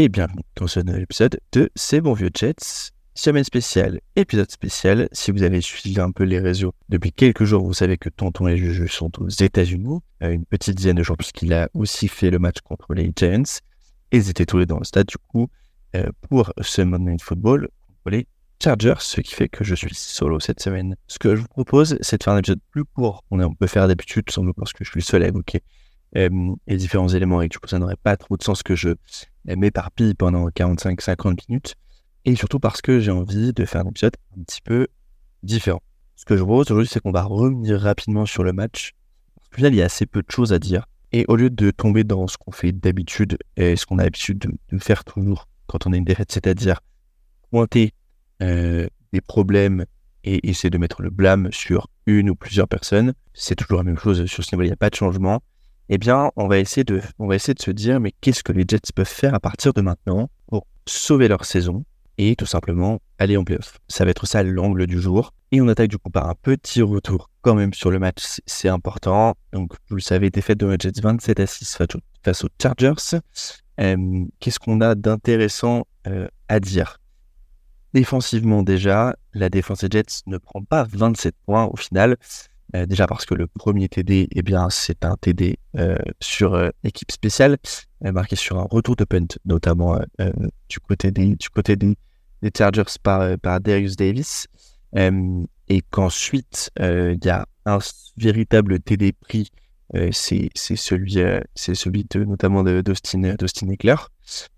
et bienvenue dans ce nouvel épisode de C'est bon vieux Jets. Semaine spéciale, épisode spécial. Si vous avez suivi un peu les réseaux depuis quelques jours, vous savez que Tonton et Juju sont aux États-Unis, euh, une petite dizaine de jours, puisqu'il a aussi fait le match contre les Giants. Ils étaient tous les dans le stade, du coup, euh, pour ce Monday Night Football contre les Chargers, ce qui fait que je suis solo cette semaine. Ce que je vous propose, c'est de faire un épisode plus court. On, peut faire d'habitude, sans doute parce que je suis seul à évoquer euh, les différents éléments et du coup, ça n'aurait pas trop de sens que je m'éparpille pendant 45-50 minutes. Et surtout parce que j'ai envie de faire un épisode un petit peu différent. Ce que je propose aujourd'hui, c'est qu'on va revenir rapidement sur le match. Au final, il y a assez peu de choses à dire. Et au lieu de tomber dans ce qu'on fait d'habitude et ce qu'on a l'habitude de, de, faire toujours quand on a une défaite, c'est-à-dire pointer euh, des problèmes et essayer de mettre le blâme sur une ou plusieurs personnes, c'est toujours la même chose sur ce niveau, il n'y a pas de changement. Eh bien, on va essayer de, se dire, mais qu'est-ce que les Jets peuvent faire à partir de maintenant pour sauver leur saison et tout simplement aller en playoff? Ça va être ça l'angle du jour. Et on attaque du coup par un petit retour quand même sur le match, c'est important. Donc, vous le savez, défaite de Jets 27 à 6 face aux Chargers. Qu'est-ce qu'on a d'intéressant euh, à dire? Défensivement déjà, la défense des Jets ne prend pas 27 points au final. Euh, déjà parce que le premier TD, eh bien, c'est un TD euh, sur euh, équipe spéciale, marqué sur un retour de punt, notamment du côté des, du côté des Chargers par, par Darius Davis. et qu'ensuite, il y a un véritable TD pris, c'est celui, c'est celui de, notamment d'Austin Eckler,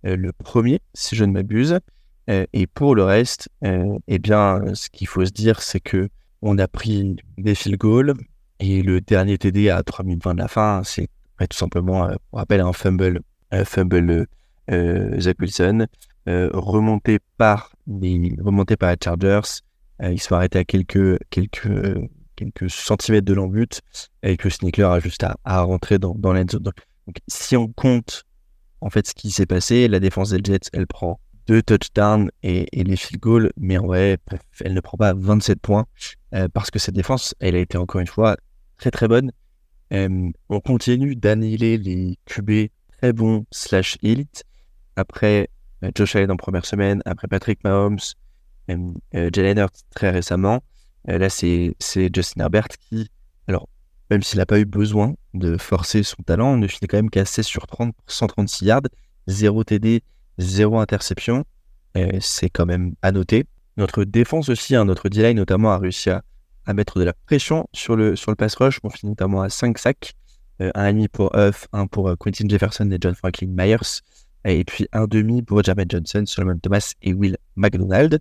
le premier, si je ne m'abuse. et pour le reste, eh bien, ce qu'il faut se dire, c'est que on a pris des field goals et le dernier TD à 3 minutes 20 de la fin, c'est tout simplement, euh, on rappelle un fumble, un fumble euh, Zach Wilson, euh, remonté par les, Chargers. ils sont arrêtés à quelques, centimètres de l'embut et que Snickler a juste à, rentrer dans, dans l'endzone. Donc, si on compte en fait ce qui s'est passé, la défense des Jets, elle prend deux touchdowns et, les field goals, mais en elle ne prend pas 27 points euh, parce que cette défense, elle a été encore une fois très très bonne. Euh, on continue d'annihiler les QB très bons slash élite. Après euh, Josh Allen en première semaine, après Patrick Mahomes, Jalen Hurts très récemment. là, c'est Justin Herbert qui, alors, même s'il n'a pas eu besoin de forcer son talent, ne finit quand même qu'à 16 sur 30 pour 136 yards, 0 TD, zéro interception. C'est quand même à noter. Notre défense aussi, hein, notre D-line notamment, a réussi à, mettre de la pression sur le, sur le pass rush. On finit notamment à 5 sacs. Euh, un demi pour Huff, un pour euh, Quentin Jefferson et John Franklin Myers. Et puis un demi pour Jamet Johnson, Solomon Thomas et Will McDonald.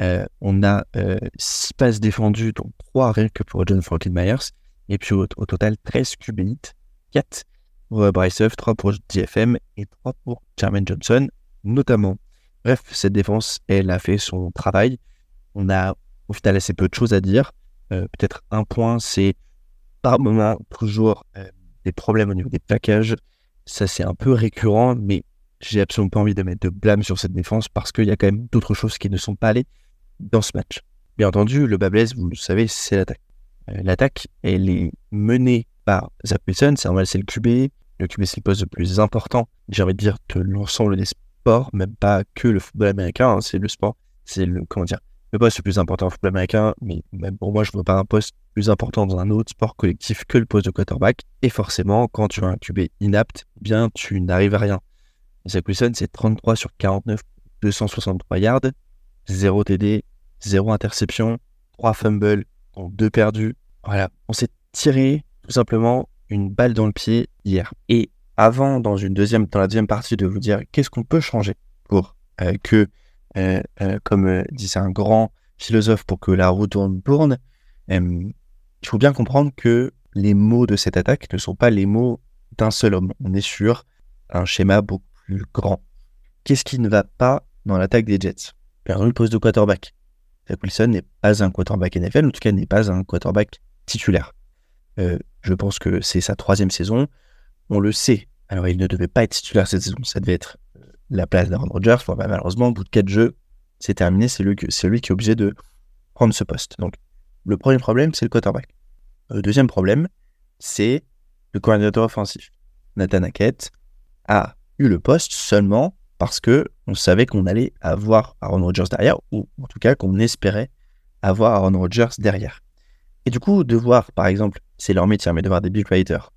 Euh, on a 6 passes défendues, dont 3 rien que pour John Franklin Myers. Et puis au, total, 13 QB 4 pour Bryce Huff, 3 pour DFM et 3 pour Jermaine Johnson notamment. Bref, cette défense, elle a fait son travail. On a au final assez peu de choses à dire. Euh, peut-être un point, c'est par moment toujours euh, des problèmes au niveau des packages. Ça, c'est un peu récurrent, mais j'ai absolument pas envie de mettre de blâme sur cette défense parce qu'il y a quand même d'autres choses qui ne sont pas allées dans ce match. Bien entendu, le bas vous le savez, c'est l'attaque. Euh, l'attaque, elle est menée par Zach c'est normal, c'est le QB. Le QB, c'est le poste le plus important, j'ai envie de dire, que l'ensemble des même pas que le football américain, hein, c'est le sport, c'est le, comment dire, le poste le plus important au football américain, mais même pour moi, je ne vois pas un poste plus important dans un autre sport collectif que le poste de quarterback. Et forcément, quand tu as un QB inapte, eh bien, tu n'arrives à rien. Zach Wilson, c'est 33 sur 49, 263 yards, 0 TD, 0 interception, 3 fumbles, donc 2 perdus. Voilà, on s'est tiré tout simplement une balle dans le pied hier. Et avant, dans, une deuxième, dans la deuxième partie, de vous dire qu'est-ce qu'on peut changer pour euh, que, euh, euh, comme disait un grand philosophe, pour que la roue tourne, tourne, il faut bien comprendre que les mots de cette attaque ne sont pas les mots d'un seul homme. On est sur un schéma beaucoup plus grand. Qu'est-ce qui ne va pas dans l'attaque des Jets? Par le poste de quarterback. Zach Wilson n'est pas un quarterback NFL, en tout cas n'est pas un quarterback titulaire. je pense que c'est sa troisième saison on le sait. Alors, il ne devait pas être titulaire cette saison, ça devait être euh, la place d'Aaron Rodgers. Bah, malheureusement, au bout de quatre jeux, c'est terminé, c'est lui, qui est obligé de prendre ce poste. Donc, le premier problème, c'est le quarterback. Le deuxième problème, c'est le coordinateur offensif. Nathan Hackett a eu le poste seulement parce que on savait qu'on allait avoir Aaron Rodgers derrière, ou en tout cas qu'on espérait avoir Aaron Rodgers derrière. Et du coup, de voir, par exemple, c'est leur métier, mais de voir des big writers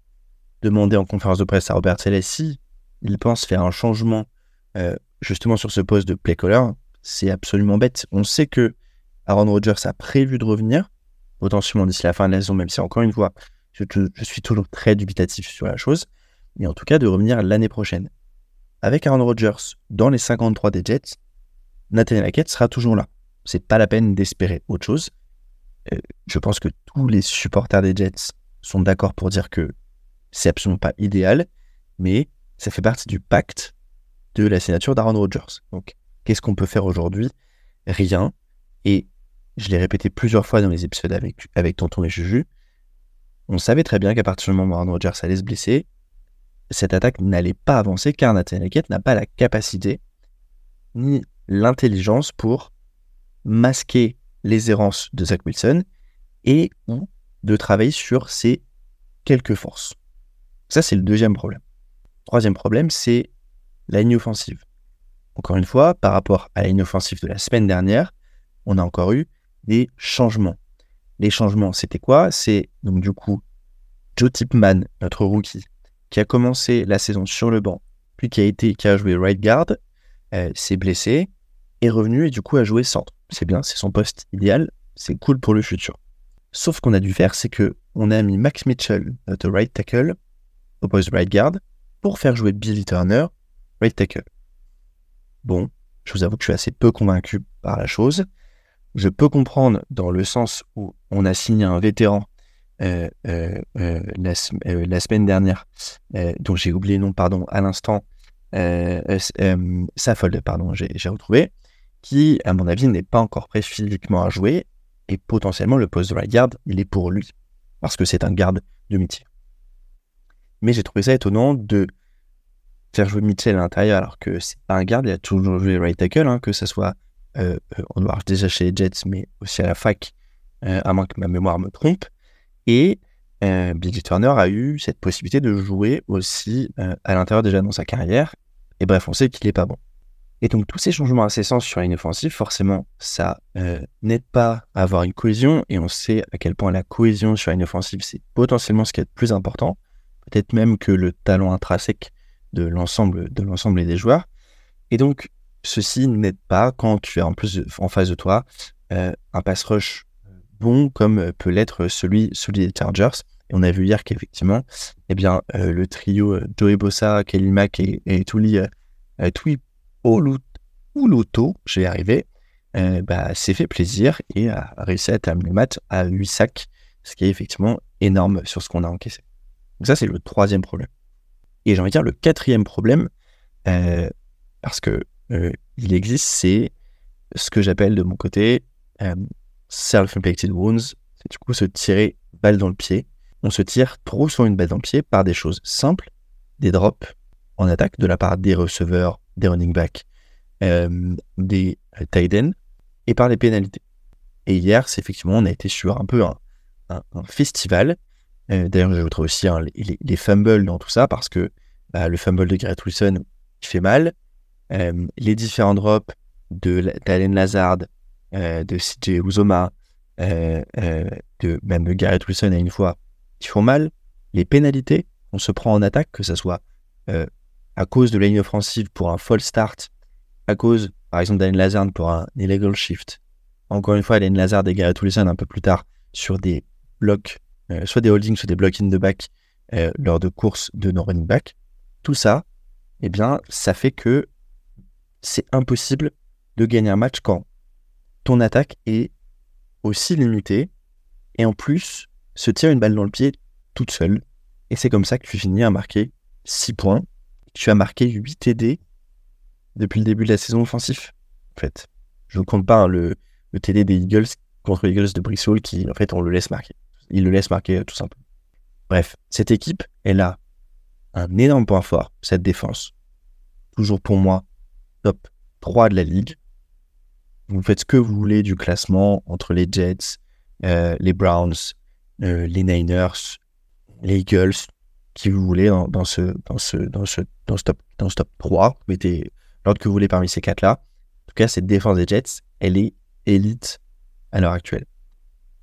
demander en conférence de presse à Robert Saleh si il pense faire un changement euh, justement sur ce poste de play caller, c'est absolument bête. On sait que Aaron Rodgers a prévu de revenir, potentiellement d'ici la fin de la saison, même si encore une fois, je, je suis toujours très dubitatif sur la chose, mais en tout cas de revenir l'année prochaine. Avec Aaron Rodgers dans les 53 des Jets, Nathaniel Hackett sera toujours là. C'est pas la peine d'espérer autre chose. Euh, je pense que tous les supporters des Jets sont d'accord pour dire que c'est absolument pas idéal, mais ça fait partie du pacte de la signature d'Aaron Rodgers. Donc, qu'est-ce qu'on peut faire aujourd'hui? Rien. Et je l'ai répété plusieurs fois dans les épisodes avec, avec Tonton et Juju. On savait très bien qu'à partir du moment où Aaron Rodgers allait se blesser, cette attaque n'allait pas avancer car Nathan Hackett n'a pas la capacité ni l'intelligence pour masquer les errances de Zach Wilson et ou de travailler sur ses quelques forces. Ça, c'est le deuxième problème. Troisième problème, c'est la ligne offensive. Encore une fois, par rapport à la ligne offensive de la semaine dernière, on a encore eu des changements. Les changements, c'était quoi? C'est donc du coup Joe Tipman, notre rookie, qui a commencé la saison sur le banc, puis qui a été qui a joué right guard, euh, s'est blessé, est revenu et du coup a joué centre c'est bien, c'est son poste idéal, c'est cool pour le futur. Sauf qu'on a dû faire, c'est que on a mis Max Mitchell, notre right tackle, au poste right guard, pour faire jouer Billy Turner, right tackle. Bon, je vous avoue que je suis assez peu convaincu par la chose. Je peux comprendre dans le sens où on a signé un vétéran euh, euh, euh, la, semaine dernière, dont j'ai oublié le nom, pardon, à l'instant, Saffold, pardon, j'ai retrouvé qui, à mon avis, n'est pas encore prêt physiquement à jouer. Et potentiellement, le poste de right guard, il est pour lui. Parce que c'est un garde de métier. Mais j'ai trouvé ça étonnant de faire jouer Mitchell à l'intérieur alors que c'est pas un garde, il a toujours joué right tackle, hein, que ce soit euh, euh on déjà chez les Jets, mais aussi à la fac, euh, à moins que ma mémoire me trompe. Et euh, Billy Turner a eu cette possibilité de jouer aussi à l'intérieur déjà dans sa carrière. Et bref, on sait qu'il n'est pas bon. Et donc tous ces changements incessants sur une offensive, forcément, ça n'aide pas à avoir une cohésion. Et on sait à quel point la cohésion sur une offensive, c'est potentiellement ce qui est le plus important. Peut-être même que le talent intrinsèque de l'ensemble de l'ensemble des joueurs. Et donc ceci n'aide pas quand tu as en plus en face de toi euh, un pass rush bon comme peut l'être celui, celui des Chargers. Et on a vu hier qu'effectivement, eh bien, euh, le trio Joey Bossa, Kelly Mack et, et Tuli, vais y arriver, euh, bah, s'est fait plaisir et a réussi à terminer le match à 8 sacs, ce qui est effectivement énorme sur ce qu'on a encaissé. Donc ça, c'est le troisième problème. Et j'ai envie de dire le quatrième problème, euh, parce que euh, il existe, c'est ce que j'appelle de mon côté self-inflicted wounds, c'est du coup se tirer balle dans le pied. On se tire trop souvent une balle dans le pied par des choses simples, des drops en attaque de la part des receveurs, des running backs, euh, des euh, tight ends et par les pénalités. Et hier, c'est effectivement, on a été sur un peu un, festival. Euh, d'ailleurs, trouve aussi hein, les, fumbles dans tout ça parce que bah, le fumble de Garrett Wilson il fait mal. les différents drops de Lazard, de CJ Uzoma, même de Garrett Wilson à une fois, qui font mal. Les pénalités, on se prend en attaque, que ce soit à cause de la ligne offensive pour un false start, à cause, par exemple, d'Allen Lazard pour un illegal shift. Encore une fois, Allen Lazard et Garrett Wilson un peu plus tard sur des blocs, euh, soit des holdings, soit des blocs in the back euh, lors de courses de non running back. Tout ça, eh bien, ça fait que c'est impossible de gagner un match quand ton attaque est aussi limitée et en plus se tire une balle dans le pied toute seule. Et c'est comme ça que tu finis à marquer 6 points tu as marqué 8 TD depuis le début de la saison offensif. En fait, je ne compte pas hein, le, TD des Eagles contre les Eagles de Bristol qui, en fait, on le laisse marquer. Il le laisse marquer euh, tout simplement. Bref, cette équipe, elle a un énorme point fort, cette défense. Toujours pour moi, top 3 de la ligue. Vous faites ce que vous voulez du classement entre les Jets, euh, les Browns, euh, les Niners. les Eagles, qui vous voulez dans, ce, dans, ce, dans, ce, dans, ce top, dans ce top 3. Vous mettez l'ordre que vous voulez parmi ces quatre-là. En tout cas, cette défense des Jets, elle est élite à l'heure actuelle.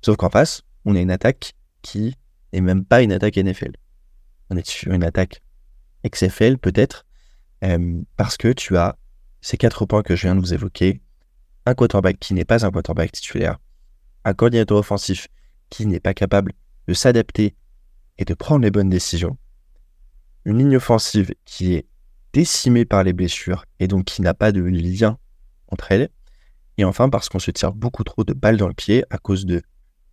Sauf qu'en face, on a une attaque qui n'est même pas une attaque NFL. On est sur une attaque XFL peut-être, euh, parce que tu as ces quatre points que je viens de vous évoquer, un quarterback qui n'est pas un quarterback titulaire, un coordinateur offensif qui n'est pas capable de s'adapter et de prendre les bonnes décisions, une ligne offensive qui est décimée par les blessures et donc qui n'a pas de lien entre elles, et enfin parce qu'on se tire beaucoup trop de balles dans le pied à cause de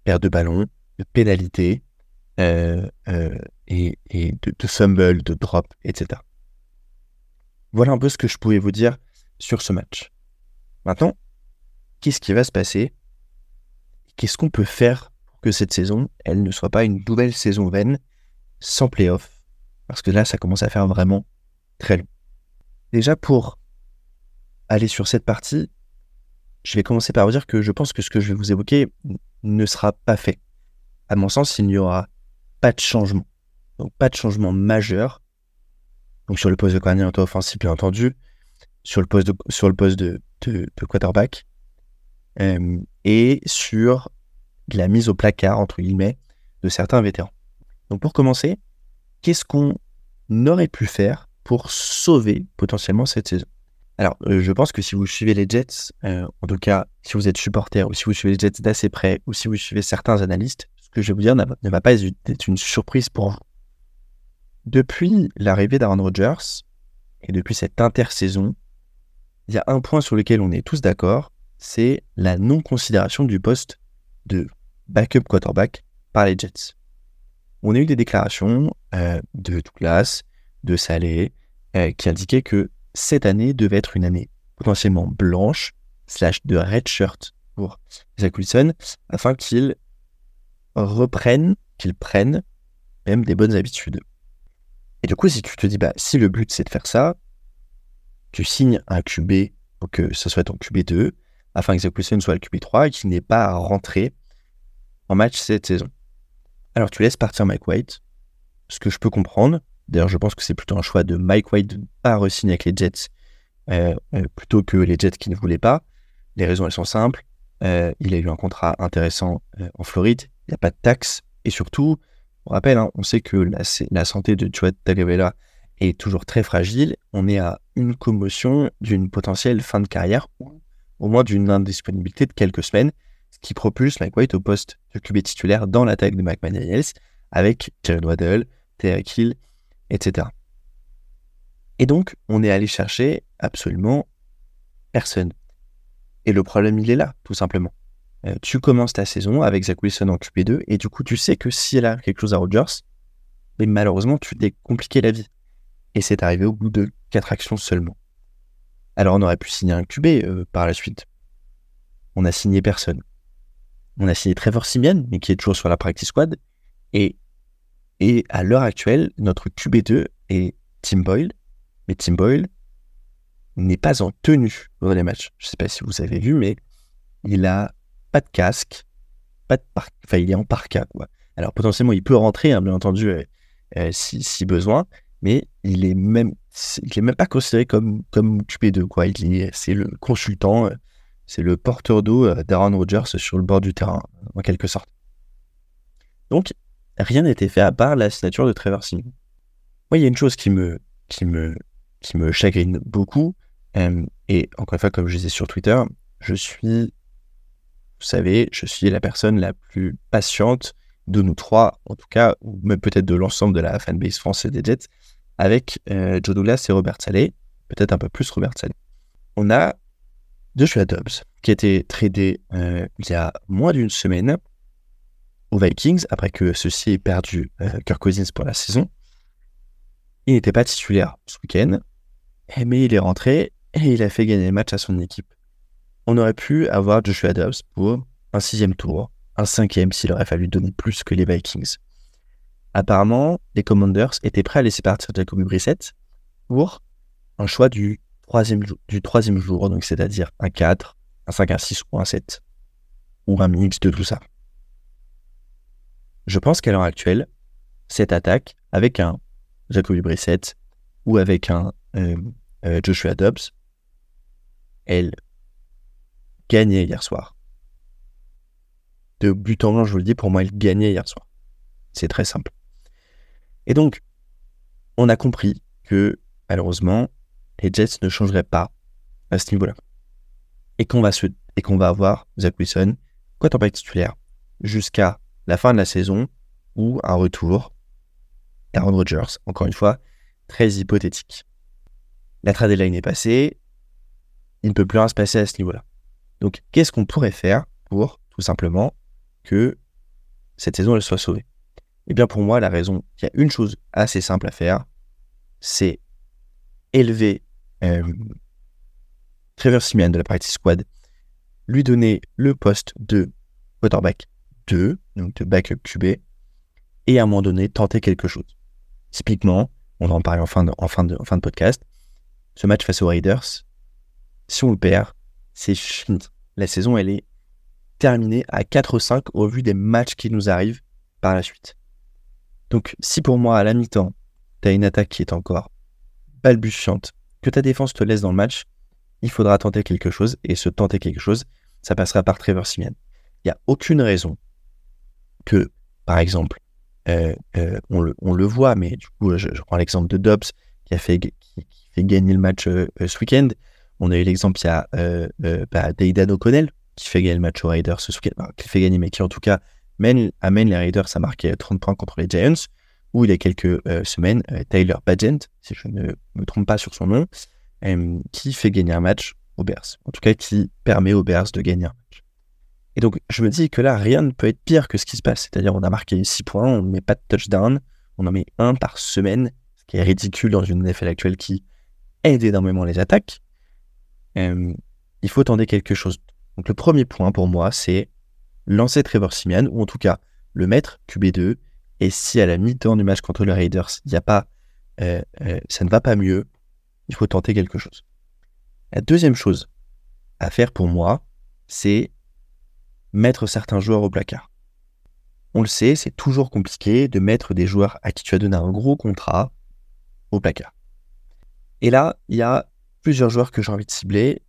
perte de ballon, de pénalités euh, euh, et, de, de de drop, etc. Voilà un peu ce que je pouvais vous dire sur ce match. Maintenant, qu'est-ce qui va se passer? Qu'est-ce qu'on peut faire pour que cette saison, elle ne soit pas une nouvelle saison vaine sans playoff? Parce que là, ça commence à faire vraiment très long. Déjà, pour aller sur cette partie, je vais commencer par vous dire que je pense que ce que je vais vous évoquer ne sera pas fait. À mon sens, il n'y aura pas de changement. Donc, pas de changement majeur. Donc, sur le poste de coordinateur offensif, bien entendu, sur le poste de, sur le poste de, quarterback, et sur la mise au placard, entre guillemets, de certains vétérans. Donc, pour commencer, qu'est-ce qu'on aurait pu faire pour sauver potentiellement cette saison? Alors, euh, je pense que si vous suivez les Jets, euh, en tout cas, si vous êtes supporter ou si vous suivez les Jets d'assez près ou si vous suivez certains analystes, ce que je vais vous dire ne va pas être une surprise pour vous. Depuis l'arrivée d'Aaron Rodgers et depuis cette intersaison, il y a un point sur lequel on est tous d'accord, c'est la non-considération du poste de backup quarterback par les Jets. On a eu des déclarations euh, de Douglas, de Salé, qui indiquaient que cette année devait être une année potentiellement blanche, slash de red shirt pour Zach Wilson, afin qu'il reprenne, qu'il prenne même des bonnes habitudes. Et du coup, si tu te dis, bah, si le but c'est de faire ça, tu signes un QB pour que ce soit ton QB2, afin que Zach Wilson soit le QB3 et qu'il n'ait pas à en match cette saison. Alors tu laisses partir Mike White, ce que je peux comprendre, D'ailleurs, je pense que c'est plutôt un choix de Mike White de ne pas re-signer avec les Jets euh, euh, plutôt que les Jets qui ne voulaient pas. Les raisons, elles sont simples. Euh, il a eu un contrat intéressant en Floride. Il n'y a pas de taxes. Et surtout, on rappelle, hein, on sait que la, santé de Tua Tagovailoa est toujours très fragile. On est à une commotion d'une potentielle fin de carrière ou au moins d'une indisponibilité de quelques semaines, ce qui propulse Mike White au poste de QB titulaire dans l'attaque de McManiels avec Jared Waddell, Terry Hill etc. Et donc, on est allé chercher absolument personne. Et le problème, il est là, tout simplement. Euh, tu commences ta saison avec Zach Wilson en QB2, et du coup, tu sais que si elle a quelque chose à Rodgers, mais malheureusement, tu t'es compliqué la vie. Et c'est arrivé au bout de quatre actions seulement. Alors, on aurait pu signer un QB euh, par la suite. On a signé personne. On a signé Trevor Simeon, mais qui est toujours sur la practice squad. Et et à l'heure actuelle, notre QB2 est Tim Boyle, mais Tim Boyle n'est pas en tenue pour les matchs. Je ne sais pas si vous avez vu, mais il a pas de casque, pas de par... enfin il est en parka. Quoi. Alors potentiellement il peut rentrer, hein, bien entendu, euh, euh, si, besoin, mais il est même, même pas considéré comme comme QB2 quoi. Il c'est le consultant, euh, c'est le porteur d'eau d'Aaron Rodgers sur le bord du terrain, en quelque sorte. Donc rien n'était fait à part la signature de Trevor Simeon. Moi, il y a une chose qui me, qui me, qui me chagrine beaucoup, euh, et encore une fois, comme je disais sur Twitter, je suis, vous savez, je suis la personne la plus patiente de nous trois, en tout cas, ou même peut-être de l'ensemble de la fanbase française des Jets, avec euh, Joe Douglas et Robert Saleh, peut-être un peu plus Robert Saleh. On a Joshua Dobbs, qui a été tradé euh, il y a moins d'une semaine Vikings après que ceux-ci aient perdu euh, Kirk Cousins pour la saison. Il n'était pas titulaire ce week-end, mais il est rentré et il a fait gagner le match à son équipe. On aurait pu avoir Joshua Dobbs pour un sixième tour, un cinquième s'il aurait fallu donner plus que les Vikings. Apparemment, les Commanders étaient prêts à laisser partir Jacoby Brissett pour un choix du troisième, du troisième jour, donc c'est-à-dire un 4, un 5, un 6 ou un 7, ou un mix de tout ça. Je pense qu'à l'heure actuelle, cette attaque avec un Jacoby Brissett ou avec un euh, euh, Joshua Dobbs, elle gagnait hier soir. De but en blanc, je vous le dis, pour moi, elle gagnait hier soir. C'est très simple. Et donc, on a compris que, malheureusement, les Jets ne changeraient pas à ce niveau-là. Et qu'on va, se, et qu'on va avoir Zach Wilson, pas titulaire, jusqu'à la fin de la saison ou un retour Aaron Rodgers. Encore une fois, très hypothétique. La trade deadline est passée, il ne peut plus rien se passer à ce niveau-là. Donc, qu'est-ce qu'on pourrait faire pour, tout simplement, que cette saison elle soit sauvée? Eh bien, pour moi, la raison, il y a une chose assez simple à faire, c'est élever euh, Trevor Simeon de la partie squad, lui donner le poste de quarterback 2, donc de backup QB, et à un moment donné, tenter quelque chose. Typiquement, on en parler en fin de, en fin de, en fin de podcast, ce match face aux Raiders, si on le perd, c'est fini. La saison, elle est terminée à 4-5 au vu des matchs qui nous arrivent par la suite. Donc, si pour moi, à la mi-temps, tu as une attaque qui est encore balbutiante, que ta défense te laisse dans le match, il faudra tenter quelque chose, et ce tenter quelque chose, ça passera par Trevor Simeon. Il n'y a aucune raison que, par exemple, euh, euh, on, le, voit, mais du coup, je, prends l'exemple de Dobbs qui a fait, qui, fait gagner le match euh, ce week-end. On a eu l'exemple, il y a bah, Daydan O'Connell qui fait gagner le match aux Raiders ce week-end, qui fait gagner, mais qui en tout cas mène, amène les Raiders à marquer 30 points contre les Giants. Ou il y a quelques semaines, Tyler Badgent, si je ne me trompe pas sur son nom, qui fait gagner un match aux Bears. En tout cas, qui permet aux Bears de gagner un match. Et donc, je me dis que là, rien ne peut être pire que ce qui se passe. C'est-à-dire, on a marqué 6 points, on ne met pas de touchdown, on en met un par semaine, ce qui est ridicule dans une NFL actuelle qui aide énormément les attaques. Euh, il faut tenter quelque chose. Donc, le premier point pour moi, c'est lancer Trevor Simian, ou en tout cas, le mettre QB2. Et si à la mi-temps du match contre les Raiders, il n'y a pas, euh, euh, ça ne va pas mieux, il faut tenter quelque chose. La deuxième chose à faire pour moi, c'est mettre certains joueurs au placard. On le sait, c'est toujours compliqué de mettre des joueurs à qui tu as donné un gros contrat au placard. Et là, il y a plusieurs joueurs que j'ai envie de cibler,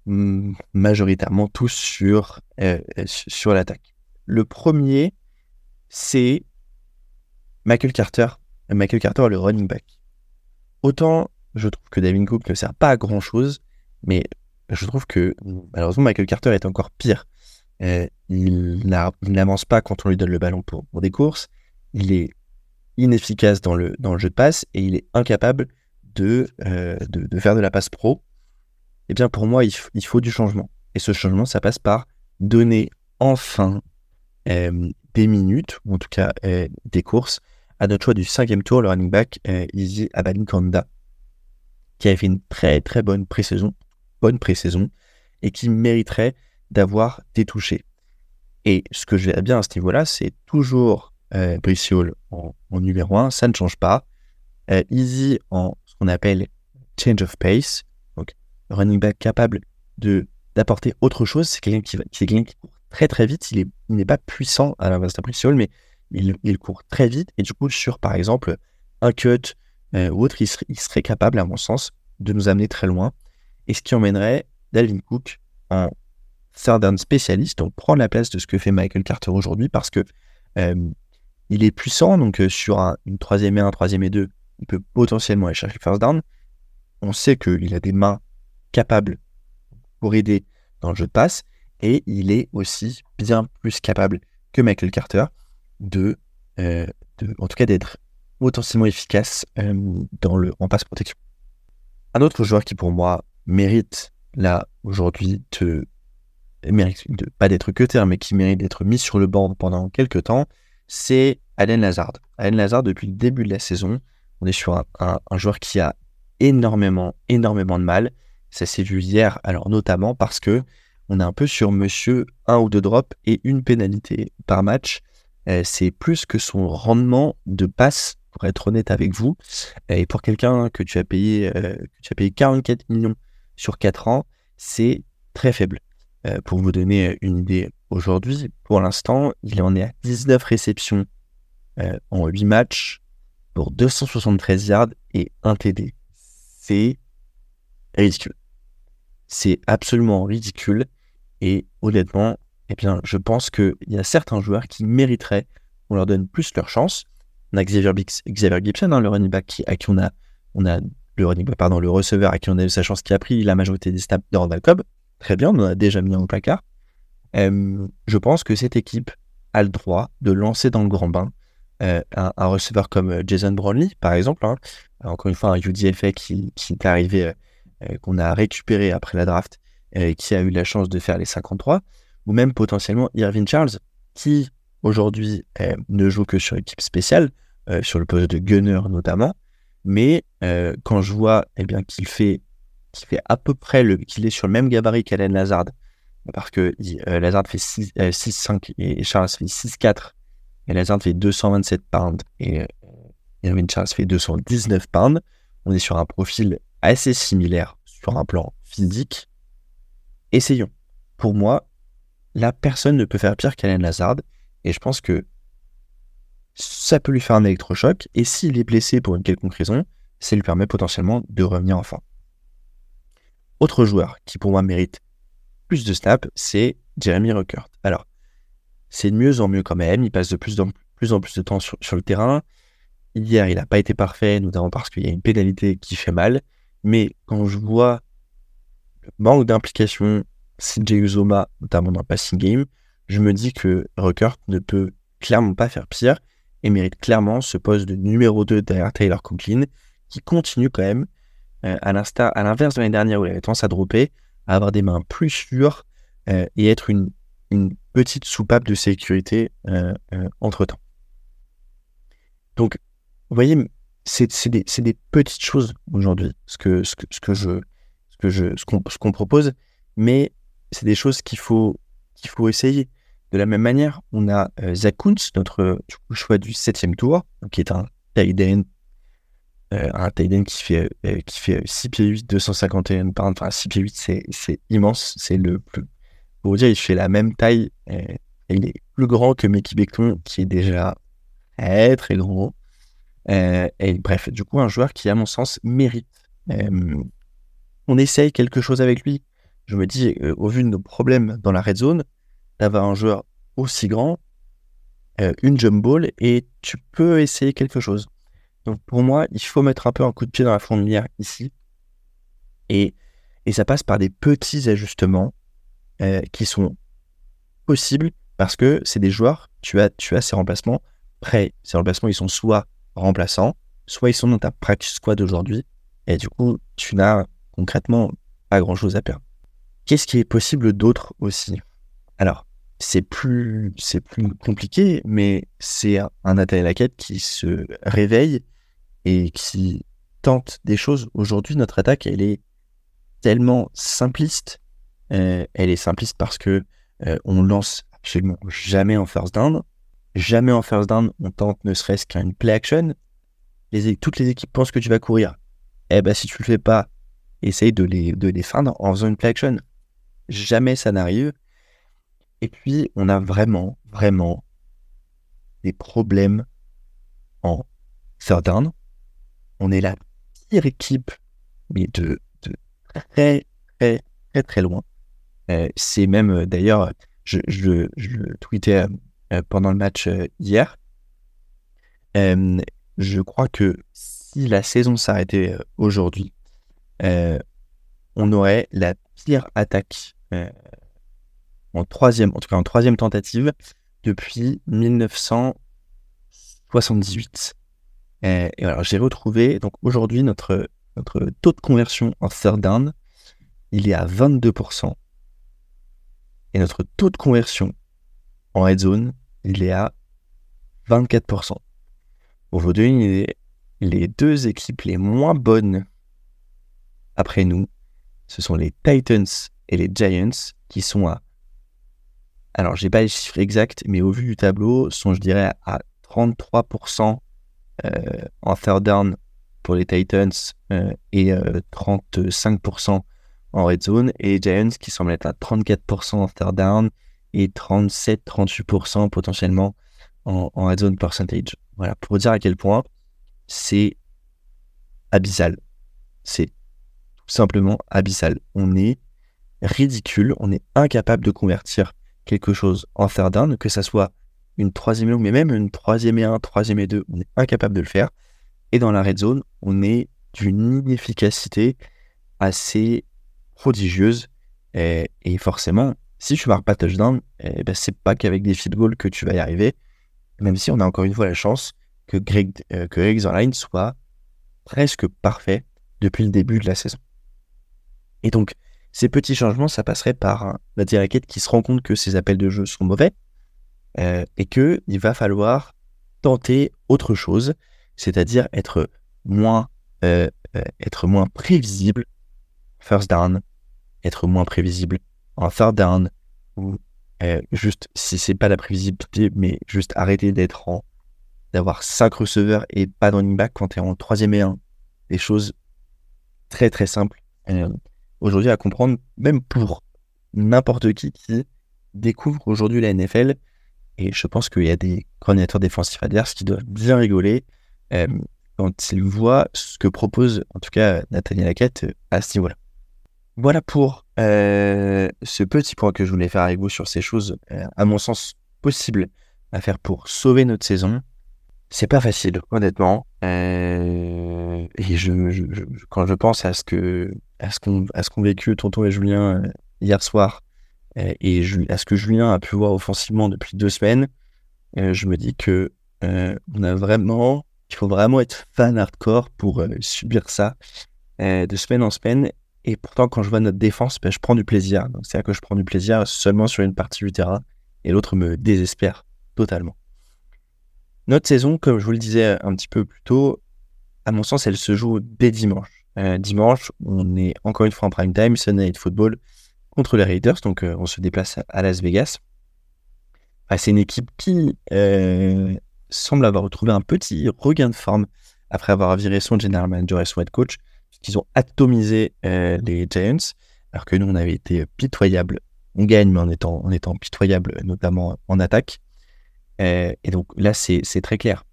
majoritairement tous sur, euh, sur l'attaque. Le premier, c'est Michael Carter. Michael Carter, le running back. Autant je trouve que David Cook ne sert pas à grand chose, mais je trouve que malheureusement Michael Carter est encore pire. Euh, il n'avance pas quand on lui donne le ballon pour, des courses. Il est inefficace dans le, jeu de passe et il est incapable de, euh, faire de la passe pro. Eh bien, pour moi, il, faut du changement. Et ce changement, ça passe par donner enfin euh, des minutes, ou en tout cas des courses, à notre choix du cinquième tour, le running back Izzy Abanikanda, qui avait fait une très très bonne pré-saison, bonne pré-saison, et qui mériterait d'avoir des touchés. Et ce que je verrais bien à ce niveau-là, c'est toujours euh, en, numéro 1, ça ne change pas. Euh, Easy en ce qu'on appelle change of pace, donc running back capable de d'apporter autre chose. C'est quelqu'un qui, qui, court très très vite. Il n'est pas puissant à l'inverse de mais il, il, court très vite. Et du coup, sur par exemple un cut euh, ou autre, il serait, il serait capable, à mon sens, de nous amener très loin. Et ce qui emmènerait Dalvin Cook en third spécialiste, donc prendre la place de ce que fait Michael Carter aujourd'hui parce que euh, il est puissant, donc euh, sur une troisième et un, troisième et deux, il peut potentiellement aller chercher first down. On sait qu'il a des mains capables pour aider dans le jeu de passe et il est aussi bien plus capable que Michael Carter de, euh, en tout cas d'être potentiellement efficace dans le, en passe protection. Un autre joueur qui pour moi mérite là aujourd'hui de mérite de, pas d'être cutter, mais qui mérite d'être mis sur le banc pendant quelques temps, c'est Allen Lazard. Allen Lazard, depuis le début de la saison, on est sur un, joueur qui a énormément, énormément de mal. Ça s'est vu hier, alors notamment parce que on est un peu sur monsieur un ou deux drops et une pénalité par match. Euh, c'est plus que son rendement de passe, pour être honnête avec vous. Et pour quelqu'un que tu as payé, euh, que tu as payé 44 millions sur 4 ans, c'est très faible. Euh, pour vous donner une idée, aujourd'hui, pour l'instant, il en est à 19 réceptions euh, en 8 matchs, pour 273 yards et un TD. C'est ridicule. C'est absolument ridicule. Et honnêtement, eh bien, je pense qu'il y a certains joueurs qui mériteraient qu'on leur donne plus leur chance. On a Xavier, Gibson, hein, le running back à qui on a, on a le running back, pardon, le receveur à qui on a eu sa chance qui a pris la majorité des snaps de Randall Cobb. Très bien, on en a déjà mis en placard. Euh, je pense que cette équipe a le droit de lancer dans le grand bain euh, un, receveur comme euh, Jason Brownlee, par exemple. Hein. Encore une fois, un UDFA qui, qui est arrivé, qu'on a récupéré après la draft, qui a eu la chance de faire les 53. Ou même potentiellement Irvin Charles, qui aujourd'hui ne joue que sur équipe spéciale, sur le poste de gunner notamment. Mais quand je vois eh bien, qu'il fait, qu'il fait à peu près le, qu'il est sur le même gabarit qu'Alain Lazard, parce que euh, Lazard fait 6-5 et Charles fait 6-4 et Lazard fait 227 pounds et euh, Irvin Charles fait 219 pounds. On est sur un profil assez similaire sur un plan physique. Essayons. Pour moi, la personne ne peut faire pire qu'Alain Lazard et je pense que ça peut lui faire un électrochoc et s'il est blessé pour une quelconque raison, ça lui permet potentiellement de revenir en forme. Autre joueur qui pour moi mérite plus de snaps, c'est Jeremy Ruckert. Alors, c'est de mieux en mieux quand même. Il passe de plus en plus, en plus de temps sur, le terrain. Hier, il n'a pas été parfait, notamment parce qu'il y a une pénalité qui fait mal. Mais quand je vois le manque d'implication CJ Uzoma, notamment dans le passing game, je me dis que Ruckert ne peut clairement pas faire pire et mérite clairement ce poste de numéro 2 derrière Taylor Conklin, qui continue quand même, à l'inverse de l'année dernière où il avait tendance à dropper, avoir des mains plus sûres euh, et être une, petite soupape de sécurité euh, euh, entre-temps. Donc, vous voyez, c'est des, petites choses aujourd'hui, ce que, je, qu'on propose, mais c'est des choses qu'il faut, essayer. De la même manière, on a Kuntz, notre choix du septième tour, qui est un tight euh, un tight qui fait, euh, qui fait 6 pieds 8, 251 pounds. Enfin, 6 pieds 8, c'est immense. C'est le plus. Pour vous dire, il fait la même taille. Euh, il est plus grand que Mickey Beckton, qui est déjà très, très gros. et bref, du coup, un joueur qui, à mon sens, mérite. on essaye quelque chose avec lui. Je me dis, au vu de nos problèmes dans la red zone, d'avoir un joueur aussi grand, une jump ball, et tu peux essayer quelque chose. Donc pour moi, il faut mettre un peu un coup de pied dans la fourmilière ici. Et, et ça passe par des petits ajustements euh, qui sont possibles parce que c'est des joueurs, tu as, tu as ces remplacements prêts. Ces remplacements, ils sont soit remplaçants, soit ils sont dans ta practice squad aujourd'hui. Et du coup, tu n'as concrètement pas grand-chose à perdre. Qu'est-ce qui est possible d'autre aussi? Alors, c'est plus, c'est plus compliqué, mais c'est un, un Nathalie Laquette qui se réveille et qui tente des choses. Aujourd'hui, notre attaque, elle est tellement simpliste. Euh, elle est simpliste parce que euh, on lance absolument jamais en first down. Jamais en first down, on tente ne serait-ce qu'une play action. Toutes les équipes pensent que tu vas courir. Eh ben, si tu le fais pas, essaye de les, de les feindre en faisant une play action. Jamais ça n'arrive. Et puis, on a vraiment, vraiment des problèmes en third down on est la pire équipe, mais de, très, très, très, très loin. Euh, c'est même, euh, d'ailleurs, je, je, je, le tweetais euh, pendant le match hier. je crois que si la saison s'arrêtait aujourd'hui, on aurait la pire attaque en troisième, en tout cas en troisième tentative depuis 1978. Et, alors, j'ai retrouvé, donc aujourd'hui, notre, notre taux de conversion en third down, il est à 22%. Et notre taux de conversion en red zone, il est à 24%. Pour vous donner les deux équipes les moins bonnes après nous, ce sont les Titans et les Giants qui sont à. Alors, j'ai pas les chiffres exacts, mais au vu du tableau, sont, je dirais, à 33% euh, en third down pour les Titans euh, et 35% euh, en red zone. Et les Giants qui semblent être à 34% en third down et 37-38% potentiellement en, red zone percentage. Voilà, pour dire à quel point c'est abyssal. C'est tout simplement abyssal. On est ridicule, on est incapable de convertir quelque chose en third down, que ça soit une troisième et mais même une troisième et un, troisième et deux, on est incapable de le faire. Et dans la red zone, on est d'une inefficacité assez prodigieuse. Et, forcément, si tu marques pas touchdown, eh ben c'est pas qu'avec des field goals que tu vas y arriver. Même si on a encore une fois la chance que Greg, euh, que soit presque parfait depuis le début de la saison. Et donc, ces petits changements, ça passerait par la directe qui se rend compte que ses appels de jeu sont mauvais euh, et qu'il va falloir tenter autre chose, c'est-à-dire être moins, euh, euh, être moins prévisible, first down, être moins prévisible en third down, ou juste, si c'est pas la prévisibilité, mais juste arrêter d'être en, d'avoir cinq receveurs et pas de running back quand tu es en troisième et un. Des choses très très simples aujourd'hui à comprendre, même pour n'importe qui qui découvre aujourd'hui la NFL. Et je pense qu'il y a des coordinateurs défensifs adverses qui doivent bien rigoler euh, quand ils voient ce que propose, en tout cas, Nathaniel Hackett à ce niveau-là. Voilà pour euh, ce petit point que je voulais faire avec vous sur ces choses, euh, à mon sens, possibles à faire pour sauver notre saison. C'est pas facile, honnêtement. et quand je pense à ce qu'ont qu vécu Tonton et Julien euh, hier soir euh, et à ce que Julien a pu voir offensivement depuis deux semaines, euh, je me dis que on a vraiment, il faut vraiment être fan hardcore pour subir ça de semaine en semaine. Et pourtant, quand je vois notre défense, ben, je prends du plaisir. C'est-à-dire que je prends du plaisir seulement sur une partie du terrain et l'autre me désespère totalement. Notre saison, comme je vous le disais un petit peu plus tôt, à mon sens, elle se joue dès dimanche. Euh, dimanche, on est encore une fois en prime time, Sunday Night Football contre les Raiders. Donc, euh, on se déplace à Las Vegas. c'est une équipe qui euh, semble avoir retrouvé un petit regain de forme après avoir viré son general manager et son head coach, puisqu'ils ont atomisé les Giants, alors que nous, on avait été pitoyable. On gagne, mais en étant, en étant pitoyable, notamment en attaque. et donc là, c'est très clair.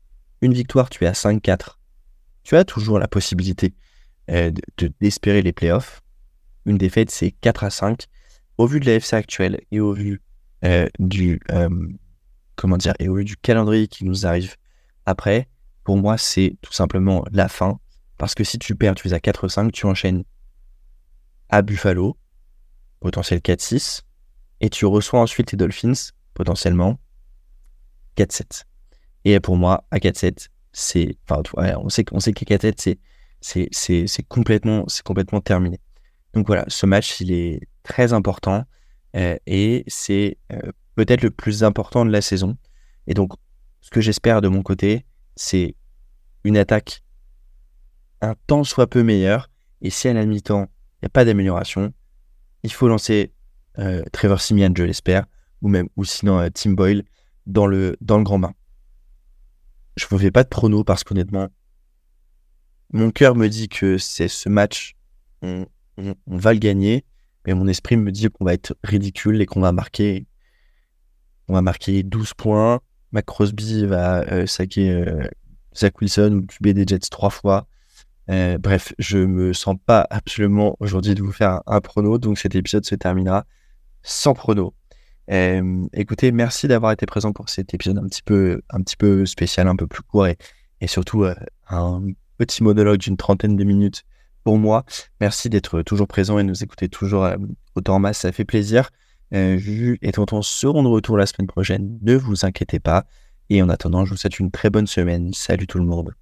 Une victoire, tu es à 5-4. Tu as toujours la possibilité euh, d'espérer les playoffs. Une défaite, c'est 4 à 5. Au vu de la FC actuelle et au vu euh, du euh, comment dire et au vu du calendrier qui nous arrive après, pour moi, c'est tout simplement la fin. Parce que si tu perds, tu es à 4-5, tu enchaînes à Buffalo, potentiel 4-6, et tu reçois ensuite les Dolphins, potentiellement 4-7. Et pour moi, à 4-7, c'est. Enfin, on sait, on sait que 4-7, c'est complètement terminé. Donc voilà, ce match, il est très important euh, et c'est euh, peut-être le plus important de la saison. Et donc, ce que j'espère de mon côté, c'est une attaque un temps soit peu meilleure. Et si à la mi-temps, il n'y a pas d'amélioration, il faut lancer euh, Trevor Simian, je l'espère, ou même, ou sinon Tim Boyle dans le, dans le grand bain. Je ne fais pas de prono parce qu'honnêtement, mon cœur me dit que c'est ce match, va le gagner, mais mon esprit me dit qu'on va être ridicule et qu'on va marquer, on va marquer 12 points. Mac Crosby va euh, euh, Zach Wilson ou QB des Jets trois fois. Euh, bref, je me sens pas absolument aujourd'hui de vous faire un, prono, donc cet épisode se terminera sans prono. écoutez, merci d'avoir été présent pour cet épisode un petit peu, un petit peu spécial, un peu plus court et, et surtout un petit monologue d'une trentaine de minutes pour moi. Merci d'être toujours présent et nous écouter toujours autant en masse, ça fait plaisir. Euh, Juju et Tonton seront de retour la semaine prochaine, ne vous inquiétez pas. Et en attendant, je vous souhaite une très bonne semaine. Salut tout le monde.